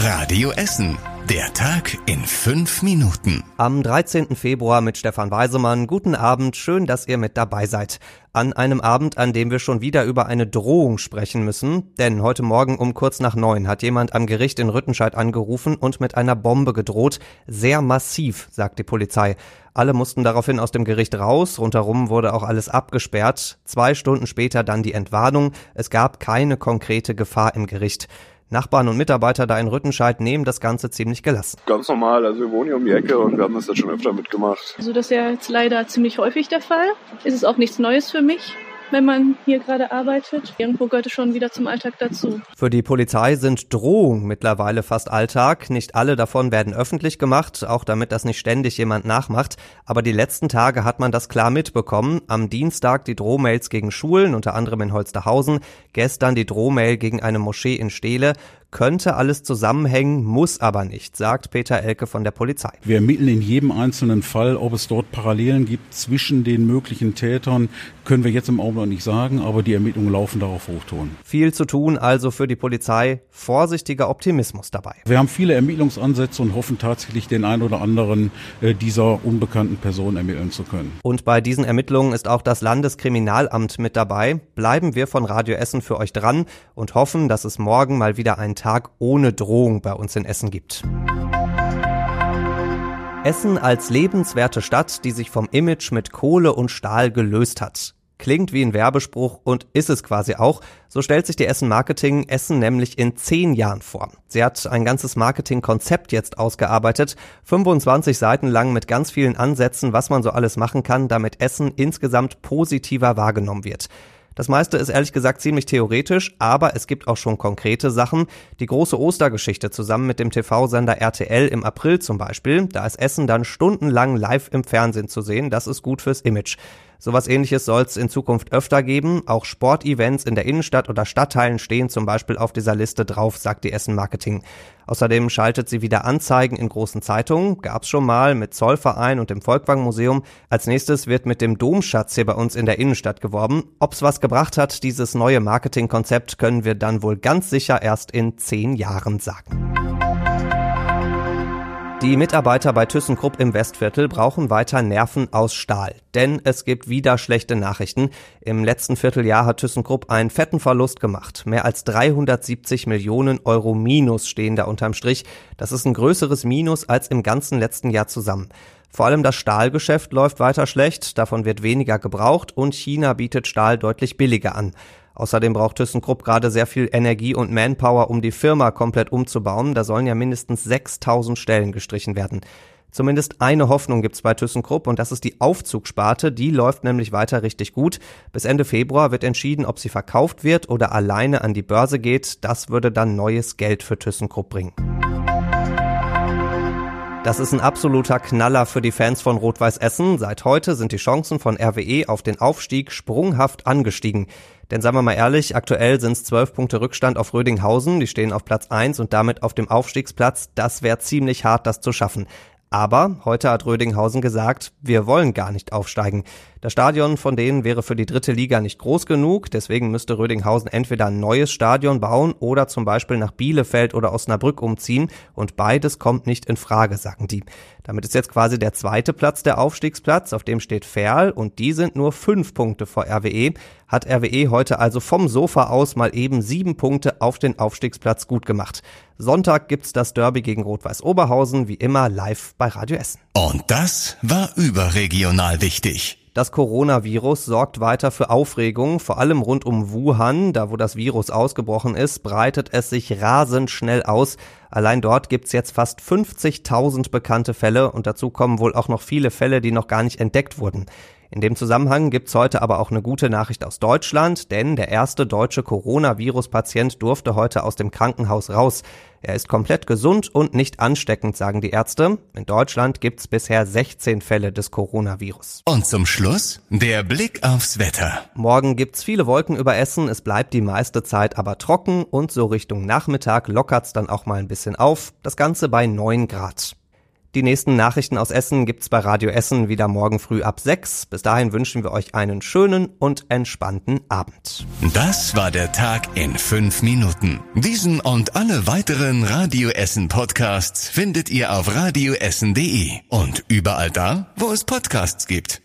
Radio Essen. Der Tag in fünf Minuten. Am 13. Februar mit Stefan Weisemann. Guten Abend, schön, dass ihr mit dabei seid. An einem Abend, an dem wir schon wieder über eine Drohung sprechen müssen. Denn heute Morgen um kurz nach neun hat jemand am Gericht in Rüttenscheid angerufen und mit einer Bombe gedroht. Sehr massiv, sagt die Polizei. Alle mussten daraufhin aus dem Gericht raus. Rundherum wurde auch alles abgesperrt. Zwei Stunden später dann die Entwarnung. Es gab keine konkrete Gefahr im Gericht. Nachbarn und Mitarbeiter da in Rüttenscheid nehmen das Ganze ziemlich gelassen. Ganz normal, also wir wohnen hier um die Ecke und wir haben das jetzt schon öfter mitgemacht. Also das ist ja jetzt leider ziemlich häufig der Fall. Ist es auch nichts Neues für mich wenn man hier gerade arbeitet. Irgendwo gehört es schon wieder zum Alltag dazu. Für die Polizei sind Drohungen mittlerweile fast Alltag. Nicht alle davon werden öffentlich gemacht, auch damit das nicht ständig jemand nachmacht. Aber die letzten Tage hat man das klar mitbekommen. Am Dienstag die Drohmails gegen Schulen, unter anderem in Holsterhausen. Gestern die Drohmail gegen eine Moschee in Steele. Könnte alles zusammenhängen, muss aber nicht, sagt Peter Elke von der Polizei. Wir ermitteln in jedem einzelnen Fall, ob es dort Parallelen gibt zwischen den möglichen Tätern, können wir jetzt im Augenblick nicht sagen, aber die Ermittlungen laufen darauf Hochton. Viel zu tun also für die Polizei, vorsichtiger Optimismus dabei. Wir haben viele Ermittlungsansätze und hoffen tatsächlich den ein oder anderen äh, dieser unbekannten Person ermitteln zu können. Und bei diesen Ermittlungen ist auch das Landeskriminalamt mit dabei. Bleiben wir von Radio Essen für euch dran und hoffen, dass es morgen mal wieder ein Tag ohne Drohung bei uns in Essen gibt. Essen als lebenswerte Stadt, die sich vom Image mit Kohle und Stahl gelöst hat. Klingt wie ein Werbespruch und ist es quasi auch. So stellt sich die Essen Marketing Essen nämlich in zehn Jahren vor. Sie hat ein ganzes Marketingkonzept jetzt ausgearbeitet, 25 Seiten lang mit ganz vielen Ansätzen, was man so alles machen kann, damit Essen insgesamt positiver wahrgenommen wird. Das meiste ist ehrlich gesagt ziemlich theoretisch, aber es gibt auch schon konkrete Sachen. Die große Ostergeschichte zusammen mit dem TV-Sender RTL im April zum Beispiel. Da ist Essen dann stundenlang live im Fernsehen zu sehen. Das ist gut fürs Image. Sowas ähnliches soll es in Zukunft öfter geben. Auch Sportevents in der Innenstadt oder Stadtteilen stehen zum Beispiel auf dieser Liste drauf, sagt die Essen Marketing. Außerdem schaltet sie wieder Anzeigen in großen Zeitungen. Gab's schon mal mit Zollverein und dem Volkwang Museum. Als nächstes wird mit dem Domschatz hier bei uns in der Innenstadt geworben. Ob's was gebracht hat, dieses neue Marketingkonzept, können wir dann wohl ganz sicher erst in zehn Jahren sagen. Die Mitarbeiter bei ThyssenKrupp im Westviertel brauchen weiter Nerven aus Stahl. Denn es gibt wieder schlechte Nachrichten. Im letzten Vierteljahr hat ThyssenKrupp einen fetten Verlust gemacht. Mehr als 370 Millionen Euro Minus stehen da unterm Strich. Das ist ein größeres Minus als im ganzen letzten Jahr zusammen. Vor allem das Stahlgeschäft läuft weiter schlecht, davon wird weniger gebraucht und China bietet Stahl deutlich billiger an. Außerdem braucht ThyssenKrupp gerade sehr viel Energie und Manpower, um die Firma komplett umzubauen. Da sollen ja mindestens 6000 Stellen gestrichen werden. Zumindest eine Hoffnung gibt's bei ThyssenKrupp und das ist die Aufzugsparte. Die läuft nämlich weiter richtig gut. Bis Ende Februar wird entschieden, ob sie verkauft wird oder alleine an die Börse geht. Das würde dann neues Geld für ThyssenKrupp bringen. Das ist ein absoluter Knaller für die Fans von Rot-Weiß Essen. Seit heute sind die Chancen von RWE auf den Aufstieg sprunghaft angestiegen. Denn sagen wir mal ehrlich, aktuell sind es zwölf Punkte Rückstand auf Rödinghausen. Die stehen auf Platz eins und damit auf dem Aufstiegsplatz. Das wäre ziemlich hart, das zu schaffen. Aber heute hat Rödinghausen gesagt, wir wollen gar nicht aufsteigen. Das Stadion von denen wäre für die dritte Liga nicht groß genug, deswegen müsste Rödinghausen entweder ein neues Stadion bauen oder zum Beispiel nach Bielefeld oder Osnabrück umziehen und beides kommt nicht in Frage, sagen die. Damit ist jetzt quasi der zweite Platz der Aufstiegsplatz, auf dem steht Ferl und die sind nur fünf Punkte vor RWE. Hat RWE heute also vom Sofa aus mal eben sieben Punkte auf den Aufstiegsplatz gut gemacht. Sonntag gibt's das Derby gegen Rot-Weiß Oberhausen, wie immer live bei Radio Essen. Und das war überregional wichtig. Das Coronavirus sorgt weiter für Aufregung, vor allem rund um Wuhan, da wo das Virus ausgebrochen ist, breitet es sich rasend schnell aus. Allein dort gibt's jetzt fast 50.000 bekannte Fälle und dazu kommen wohl auch noch viele Fälle, die noch gar nicht entdeckt wurden. In dem Zusammenhang gibt's heute aber auch eine gute Nachricht aus Deutschland, denn der erste deutsche Coronavirus-Patient durfte heute aus dem Krankenhaus raus. Er ist komplett gesund und nicht ansteckend, sagen die Ärzte. In Deutschland gibt's bisher 16 Fälle des Coronavirus. Und zum Schluss der Blick aufs Wetter. Morgen gibt's viele Wolken über Essen, es bleibt die meiste Zeit aber trocken und so Richtung Nachmittag lockert's dann auch mal ein bisschen auf. Das Ganze bei 9 Grad. Die nächsten Nachrichten aus Essen gibt's bei Radio Essen wieder morgen früh ab 6. Bis dahin wünschen wir euch einen schönen und entspannten Abend. Das war der Tag in fünf Minuten. Diesen und alle weiteren Radio Essen Podcasts findet ihr auf radioessen.de und überall da, wo es Podcasts gibt.